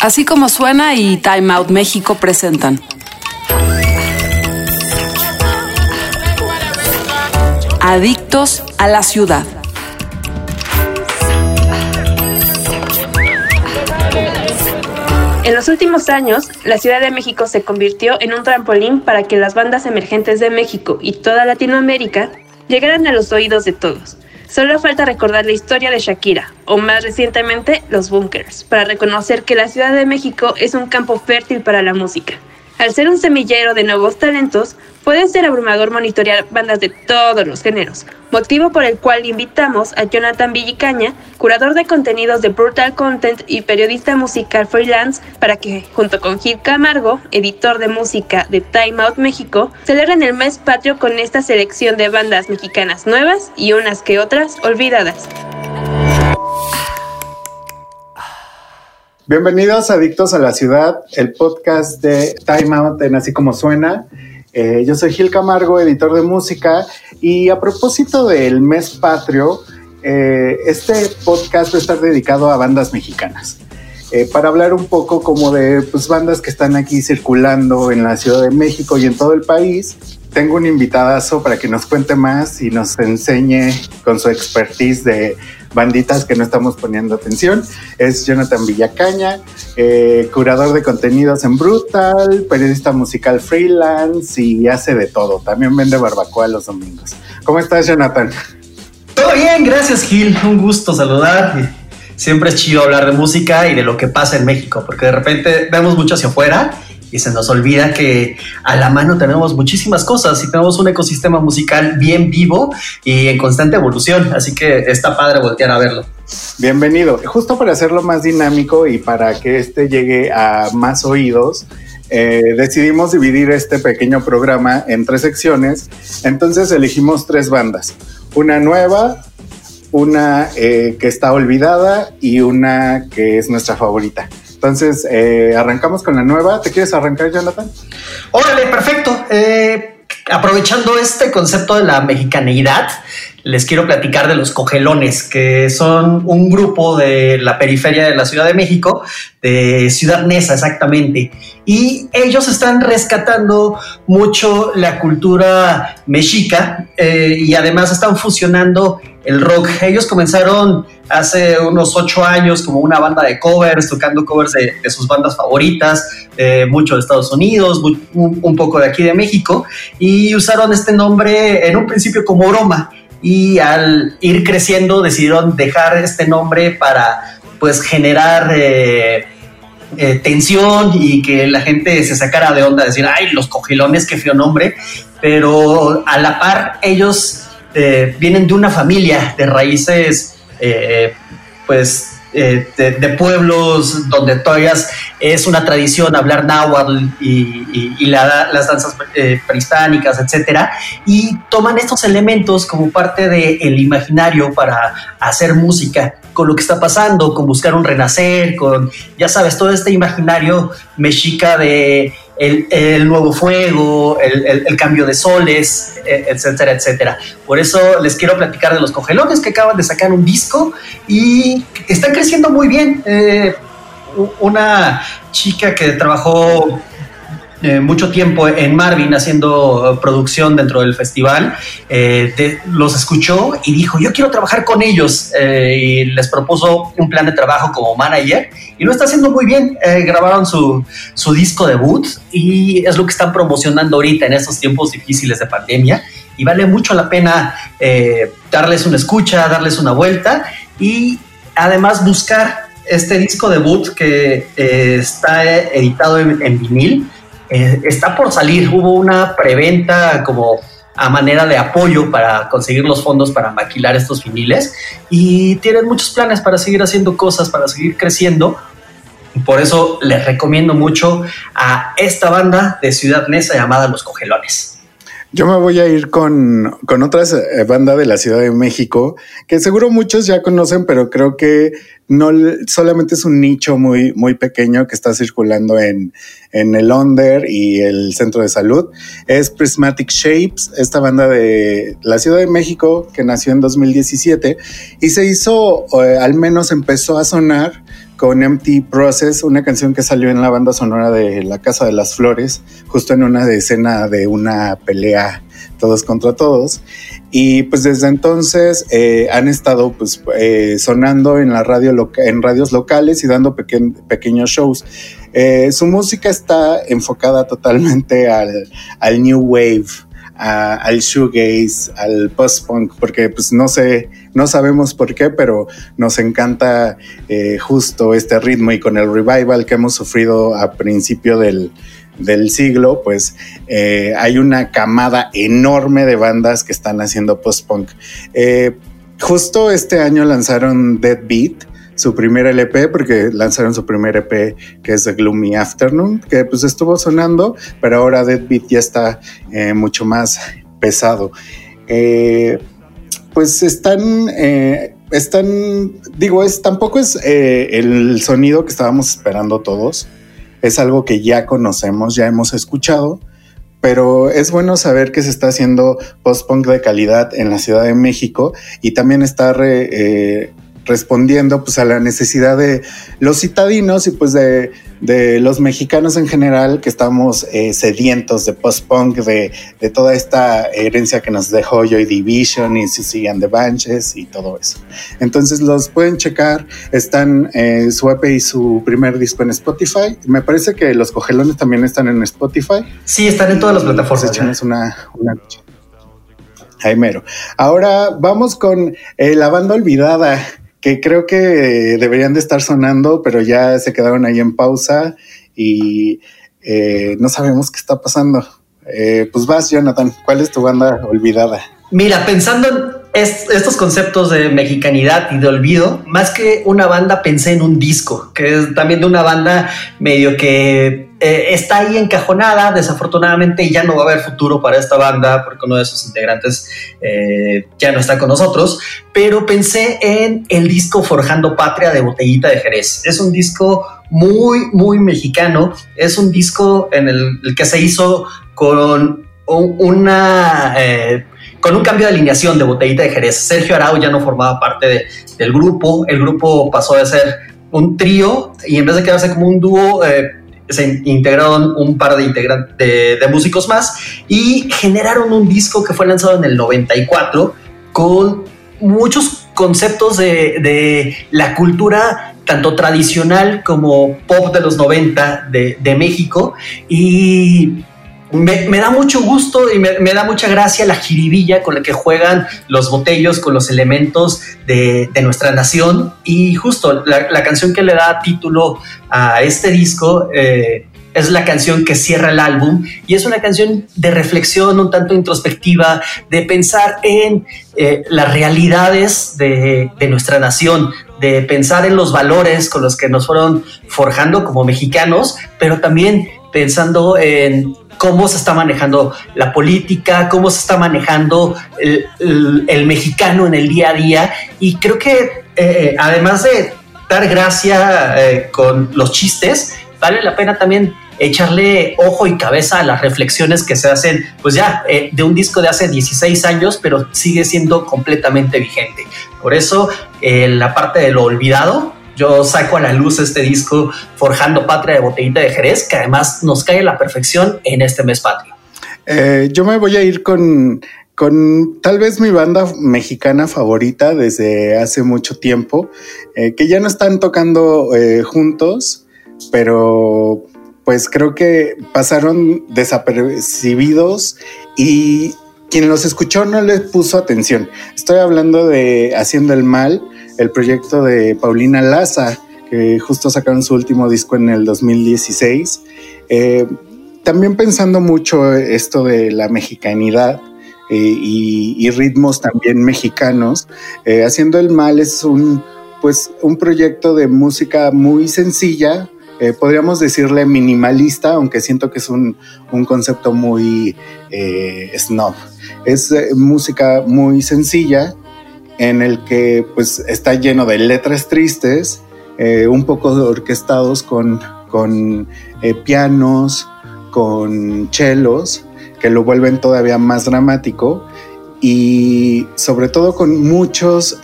Así como suena y Time Out México presentan. Adictos a la ciudad. En los últimos años, la Ciudad de México se convirtió en un trampolín para que las bandas emergentes de México y toda Latinoamérica llegaran a los oídos de todos. Solo falta recordar la historia de Shakira, o más recientemente, los Bunkers, para reconocer que la Ciudad de México es un campo fértil para la música. Al ser un semillero de nuevos talentos, puede ser abrumador monitorear bandas de todos los géneros, motivo por el cual invitamos a Jonathan Villicaña, curador de contenidos de Brutal Content y periodista musical freelance, para que, junto con Gil Camargo, editor de música de Time Out México, celebren el mes patrio con esta selección de bandas mexicanas nuevas y unas que otras olvidadas. Bienvenidos Adictos a la Ciudad, el podcast de Time Out en Así Como Suena. Eh, yo soy Gil Camargo, editor de música, y a propósito del mes patrio, eh, este podcast va a estar dedicado a bandas mexicanas. Eh, para hablar un poco como de pues, bandas que están aquí circulando en la Ciudad de México y en todo el país. Tengo un invitadazo para que nos cuente más y nos enseñe con su expertise de banditas que no estamos poniendo atención. Es Jonathan Villacaña, eh, curador de contenidos en Brutal, periodista musical freelance y hace de todo. También vende barbacoa los domingos. ¿Cómo estás, Jonathan? Todo bien, gracias, Gil. Un gusto saludar. Siempre es chido hablar de música y de lo que pasa en México, porque de repente vemos mucho hacia afuera y se nos olvida que a la mano tenemos muchísimas cosas y tenemos un ecosistema musical bien vivo y en constante evolución, así que está padre voltear a verlo. Bienvenido. Justo para hacerlo más dinámico y para que este llegue a más oídos, eh, decidimos dividir este pequeño programa en tres secciones. Entonces elegimos tres bandas. Una nueva, una eh, que está olvidada y una que es nuestra favorita. Entonces, eh, arrancamos con la nueva. ¿Te quieres arrancar, Jonathan? Órale, perfecto. Eh, aprovechando este concepto de la mexicaneidad, les quiero platicar de los cogelones, que son un grupo de la periferia de la Ciudad de México, de Ciudad Neza exactamente. Y ellos están rescatando mucho la cultura mexica eh, y además están fusionando el rock. Ellos comenzaron hace unos ocho años como una banda de covers, tocando covers de, sus bandas favoritas, mucho de Estados Unidos, un, poco de aquí de México, y usaron este nombre en un principio como broma. Y al ir creciendo decidieron dejar este nombre para pues generar eh, eh, tensión y que la gente se sacara de onda, decir, ay, los cogilones, qué feo nombre, pero a la par ellos eh, vienen de una familia de raíces, eh, pues, eh, de, pueblos donde todavía es una tradición hablar náhuatl y, las danzas prehispánicas, etcétera, y toman estos elementos como parte del imaginario para hacer música con lo que está pasando, con buscar un renacer, con, ya sabes, todo este imaginario mexica de el, nuevo fuego, el, cambio de soles, e, etcétera, etcétera. Por eso les quiero platicar de los cogelones que acaban de sacar un disco y están creciendo muy bien. Eh, una chica que trabajó eh, mucho tiempo en Marvin haciendo producción dentro del festival, eh, los escuchó y dijo, yo quiero trabajar con ellos eh, y les propuso un plan de trabajo como manager y lo está haciendo muy bien. grabaron su, su disco debut y es lo que están promocionando ahorita en estos tiempos difíciles de pandemia y vale mucho la pena darles una escucha, darles una vuelta y además buscar este disco debut que está editado en vinil eh, está por salir. Hubo una preventa como a manera de apoyo para conseguir los fondos para maquilar estos viniles y tienen muchos planes para seguir haciendo cosas, para seguir creciendo. Por eso les recomiendo mucho a esta banda de Ciudad Neza llamada Los Cogelones. Yo me voy a ir con, con otras eh, banda de la Ciudad de México, que seguro muchos ya conocen, pero creo que no solamente es un nicho muy, muy pequeño que está circulando en, en el Under y el Centro de Salud. Es Prismatic Shapes, esta banda de la Ciudad de México que nació en 2017 y se hizo, eh, al menos empezó a sonar con Empty Process, una canción que salió en la banda sonora de La Casa de las Flores, justo en una escena de una pelea todos contra todos. Y pues desde entonces eh, han estado pues eh, sonando en la radio en radios locales y dando pequeños shows. Eh, su música está enfocada totalmente al, new wave al shoegaze, al post-punk, porque pues no sé, no sabemos por qué, pero nos encanta justo este ritmo y con el revival que hemos sufrido a principio del, siglo, pues eh, hay una camada enorme de bandas que están haciendo post-punk. Eh, justo este año lanzaron Dead Beat, su primer LP, porque lanzaron su primer EP que es The Gloomy Afternoon, que pues estuvo sonando, pero ahora Deadbeat ya está eh, mucho más pesado. Eh, pues están, están, digo, es, tampoco es el sonido que estábamos esperando todos, es algo que ya conocemos, ya hemos escuchado, pero es bueno saber que se está haciendo post-punk de calidad en la Ciudad de México y también está respondiendo pues a la necesidad de los citadinos y pues de, los mexicanos en general que estamos eh, sedientos de post-punk, de, toda esta herencia que nos dejó Joy Division y Susie and the Banches y todo eso. Entonces los pueden checar, están eh, su EP y su primer disco en Spotify. Me parece que los cogelones también están en Spotify. Sí, están en todas las plataformas. una, una Jaimero. Ahora vamos con eh, la banda olvidada que creo que deberían de estar sonando, pero ya se quedaron ahí en pausa y eh, no sabemos qué está pasando. Eh, pues vas, Jonathan, ¿cuál es tu banda olvidada? Mira, pensando estos conceptos de mexicanidad y de olvido, más que una banda, pensé en un disco, que es también de una banda medio que eh, está ahí encajonada, desafortunadamente ya no va a haber futuro para esta banda porque uno de sus integrantes eh, ya no está con nosotros, pero pensé en el disco Forjando Patria de Botellita de Jerez. Es un disco muy, muy mexicano, es un disco en el, que se hizo con una... Eh, con un cambio de alineación de Botellita de Jerez. Sergio Arau ya no formaba parte del grupo, el grupo pasó de ser un trío y en vez de quedarse como un dúo, eh, se integraron un par de, de, músicos más y generaron un disco que fue lanzado en el 94 con muchos conceptos de, de la cultura tanto tradicional como pop de los 90 de, de México y me, da mucho gusto y me, da mucha gracia la jiribilla con la que juegan los botellos con los elementos de, nuestra nación. Y justo la, canción que le da título a este disco eh, es la canción que cierra el álbum y es una canción de reflexión un tanto introspectiva, de pensar en eh, las realidades de, de nuestra nación, de pensar en los valores con los que nos fueron forjando como mexicanos, pero también pensando en cómo se está manejando la política, cómo se está manejando el, mexicano en el día a día. Y creo que eh, además de dar gracia eh, con los chistes, vale la pena también echarle ojo y cabeza a las reflexiones que se hacen, pues ya, eh, de un disco de hace 16 años, pero sigue siendo completamente vigente. Por eso, la parte de lo olvidado, yo saco a la luz este disco Forjando Patria de Botellita de Jerez, que además nos cae a la perfección en este mes patrio. Eh, yo me voy a ir con, con tal vez mi banda mexicana favorita desde hace mucho tiempo, eh, que ya no están tocando eh, juntos, pero pues creo que pasaron desapercibidos y quien los escuchó no les puso atención. Estoy hablando de Haciendo el Mal, el proyecto de Paulina Laza, que justo sacaron su último disco en el 2016. Eh, también pensando mucho esto de la mexicanidad eh, y, ritmos también mexicanos. Eh, Haciendo el Mal es un, pues, un proyecto de música muy sencilla, eh, podríamos decirle minimalista, aunque siento que es un, concepto muy eh, snob. Es eh, música muy sencilla en el que pues está lleno de letras tristes, un poco orquestados con, con pianos, con chelos, que lo vuelven todavía más dramático y sobre todo con muchos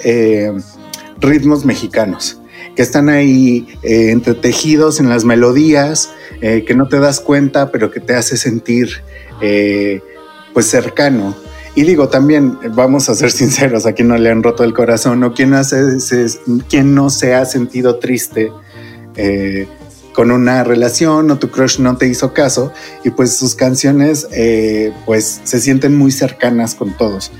ritmos mexicanos que están ahí eh, entretejidos en las melodías, eh, que no te das cuenta, pero que te hace sentir eh, pues cercano. Y digo también, vamos a ser sinceros, a quien no le han roto el corazón o quien, hace, quien no se ha sentido triste con una relación o tu crush no te hizo caso y pues sus canciones pues se sienten muy cercanas con todos.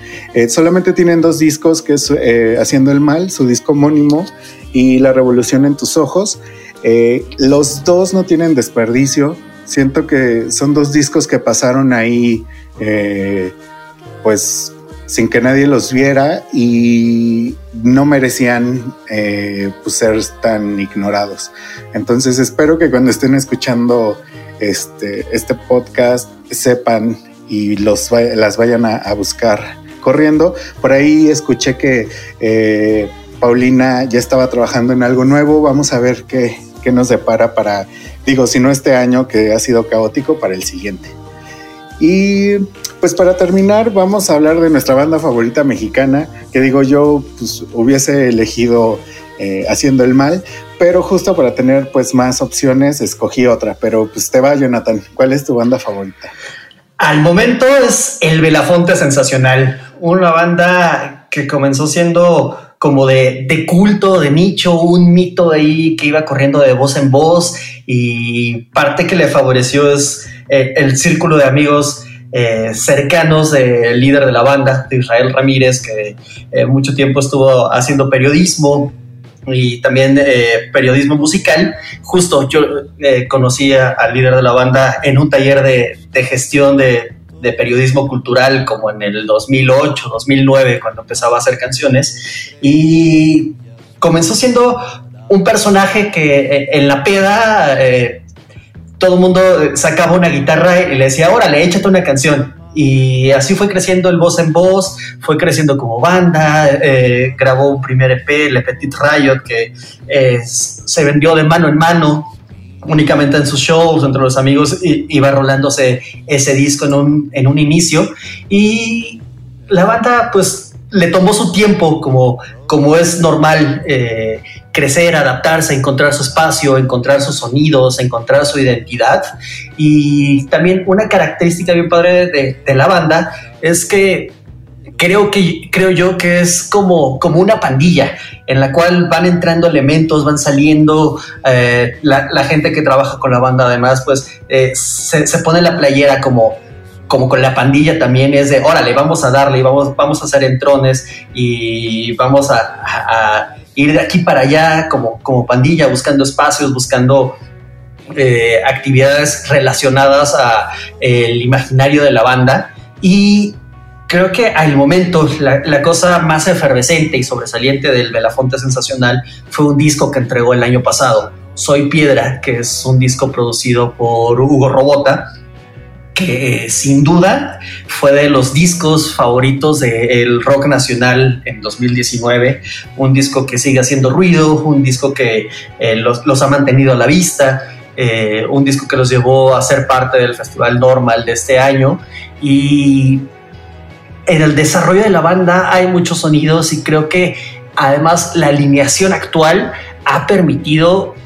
solamente tienen dos discos que es Haciendo el Mal, su disco homónimo y La Revolución en tus ojos. Eh, los dos no tienen desperdicio. Siento que son dos discos que pasaron ahí, eh, pues sin que nadie los viera y no merecían eh, pues, ser tan ignorados. Entonces espero que cuando estén escuchando este, este podcast sepan y los, las vayan a, a buscar corriendo. Por ahí escuché que Paulina ya estaba trabajando en algo nuevo. Vamos a ver qué, nos depara para, digo, si no este año que ha sido caótico, para el siguiente. Y pues para terminar, vamos a hablar de nuestra banda favorita mexicana, que digo yo, pues hubiese elegido eh, Haciendo el Mal, pero justo para tener pues más opciones, escogí otra. Pero pues te va, Jonathan, ¿cuál es tu banda favorita? Al momento es El Belafonte Sensacional, una banda que comenzó siendo como de, culto, de nicho, un mito ahí que iba corriendo de voz en voz y parte que le favoreció es eh, el círculo de amigos eh, cercanos del líder de la banda, de Israel Ramírez, que eh, mucho tiempo estuvo haciendo periodismo y también periodismo musical. Justo yo conocí al líder de la banda en un taller de, de gestión de de periodismo cultural como en el 2008, 2009, cuando empezaba a hacer canciones. Y comenzó siendo un personaje que eh, en la peda eh, todo el mundo sacaba una guitarra y le decía, órale, échate una canción. Y así fue creciendo el voz en voz, fue creciendo como banda, eh, grabó un primer EP, Le Petit Riot, que se vendió de mano en mano únicamente en sus shows, entre los amigos, iba rolándose ese disco en un, en un inicio. Y la banda, pues, le tomó su tiempo, como, como es normal, eh, crecer, adaptarse, encontrar su espacio, encontrar sus sonidos, encontrar su identidad. Y también una característica bien padre de, de la banda es que creo que creo yo que es como, como una pandilla en la cual van entrando elementos, van saliendo eh, la, gente que trabaja con la banda además, pues eh, se, pone la playera como, como con la pandilla también es de, órale, vamos a darle, vamos, vamos a hacer entrones y vamos a, ir de aquí para allá como, como pandilla, buscando espacios, buscando eh, actividades relacionadas a el imaginario de la banda y creo que al momento la, cosa más efervescente y sobresaliente del Belafonte Sensacional fue un disco que entregó el año pasado, Soy Piedra, que es un disco producido por Hugo Robota, que sin duda fue de los discos favoritos del rock nacional en 2019, un disco que sigue haciendo ruido, un disco que eh, los, ha mantenido a la vista, eh, un disco que los llevó a ser parte del Festival Normal de este año y en el desarrollo de la banda hay muchos sonidos y creo que además la alineación actual ha permitido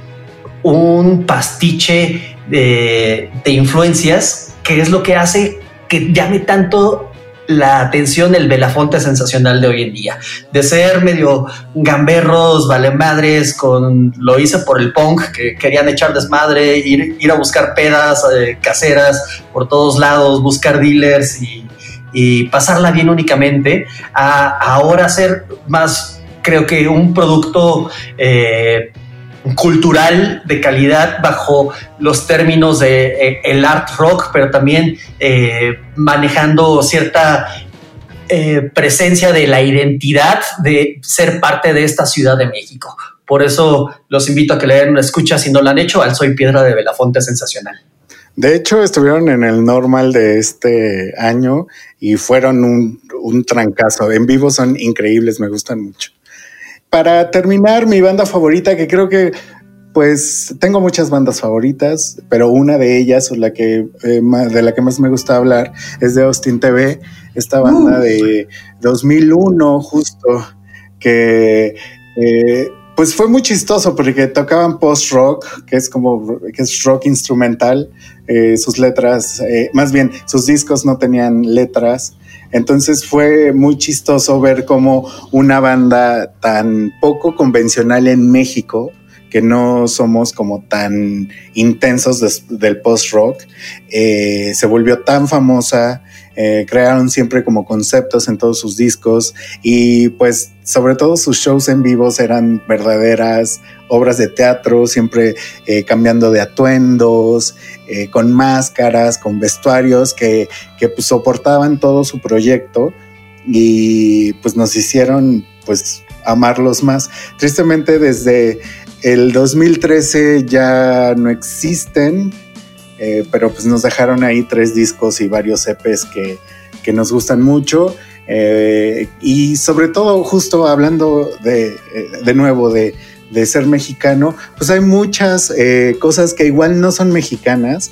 un pastiche de, influencias que es lo que hace que llame tanto la atención el Belafonte sensacional de hoy en día. De ser medio gamberros, vale madres, con lo hice por el punk, que querían echar desmadre, ir, ir a buscar pedas eh, caseras por todos lados, buscar dealers y y pasarla bien únicamente, a ahora ser más, creo que un producto eh, cultural de calidad bajo los términos de eh, el art rock, pero también eh, manejando cierta presencia de la identidad de ser parte de esta Ciudad de México. Por eso los invito a que le den una escucha si no lo han hecho al Soy Piedra de Belafonte Sensacional. De hecho, estuvieron en el normal de este año y fueron un, un trancazo. En vivo son increíbles, me gustan mucho. Para terminar, mi banda favorita, que creo que pues tengo muchas bandas favoritas, pero una de ellas, o la que eh, de la que más me gusta hablar, es de Austin TV, esta banda uh. de 2001, justo, que eh, pues fue muy chistoso porque tocaban post rock, que es como que es rock instrumental. Eh, sus letras, más bien, sus discos no tenían letras. Entonces fue muy chistoso ver cómo una banda tan poco convencional en México que no somos como tan intensos del post-rock, eh, se volvió tan famosa, eh, crearon siempre como conceptos en todos sus discos y pues sobre todo sus shows en vivos eran verdaderas obras de teatro, siempre eh, cambiando de atuendos, con máscaras, con vestuarios que, que pues, soportaban todo su proyecto y pues nos hicieron pues amarlos más. Tristemente desde el 2013 ya no existen, eh, pero pues nos dejaron ahí tres discos y varios EPs que, nos gustan mucho. Eh, y sobre todo, justo hablando de, eh, de nuevo de, ser mexicano, pues hay muchas cosas que igual no son mexicanas,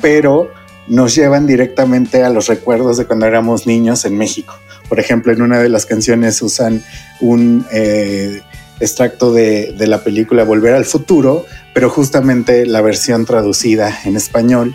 pero nos llevan directamente a los recuerdos de cuando éramos niños en México. Por ejemplo, en una de las canciones usan un extracto de, la película Volver al Futuro, pero justamente la versión traducida en español.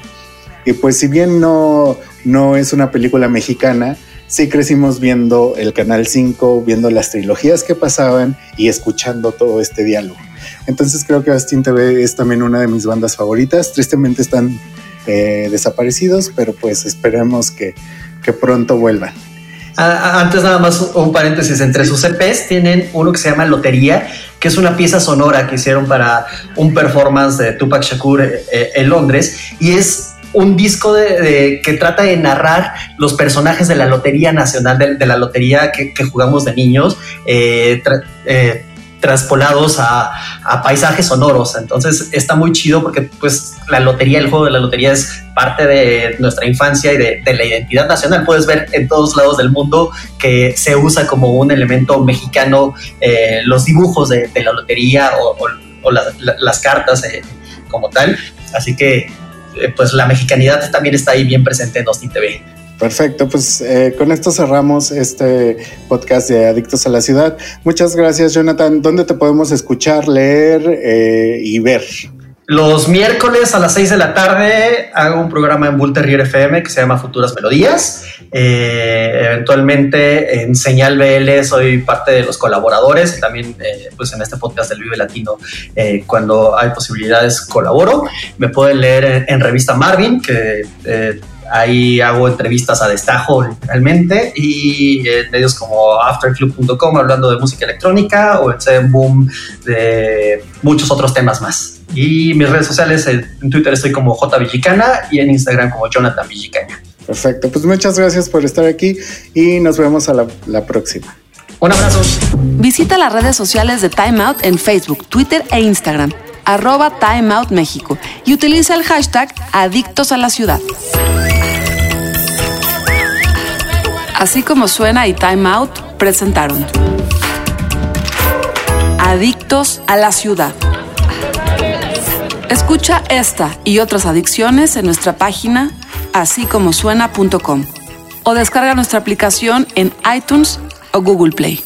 Y pues si bien no, no es una película mexicana, sí crecimos viendo el Canal 5, viendo las trilogías que pasaban y escuchando todo este diálogo. Entonces creo que Austin TV es también una de mis bandas favoritas. Tristemente están eh, desaparecidos, pero pues esperemos que, que pronto vuelvan. Antes nada más un paréntesis, entre sus EPs tienen uno que se llama Lotería, que es una pieza sonora que hicieron para un performance de Tupac Shakur eh, eh, en Londres y es un disco de, que trata de narrar los personajes de la Lotería Nacional, de, la lotería que, jugamos de niños. Eh, traspolados a, paisajes sonoros. Entonces está muy chido porque pues la lotería, el juego de la lotería es parte de nuestra infancia y de, la identidad nacional. Puedes ver en todos lados del mundo que se usa como un elemento mexicano eh, los dibujos de, la lotería o, las cartas eh, como tal. Así que eh, pues la mexicanidad también está ahí bien presente en Austin TV. Perfecto, pues eh, con esto cerramos este podcast de Adictos a la Ciudad. Muchas gracias, Jonathan. ¿Dónde te podemos escuchar, leer eh, y ver? Los miércoles a las 6 de la tarde hago un programa en Bull Terrier FM que se llama Futuras Melodías. Eh, eventualmente en Señal BL soy parte de los colaboradores y también pues en este podcast del Vive Latino cuando hay posibilidades colaboro. Me pueden leer en, en Revista Marvin que Ahí hago entrevistas a destajo literalmente y en medios como afterclub.com hablando de música electrónica o en Boom de muchos otros temas más. Y mis redes sociales, en Twitter estoy como J y en Instagram como Jonathan Villicaña. Perfecto, pues muchas gracias por estar aquí y nos vemos a la, la próxima. Un abrazo. Visita las redes sociales de Time Out en Facebook, Twitter e Instagram arroba Time Out México y utiliza el hashtag Adictos a la Ciudad. Así como suena y Time Out presentaron Adictos a la Ciudad. Escucha esta y otras adicciones en nuestra página así como suena.com o descarga nuestra aplicación en iTunes o Google Play.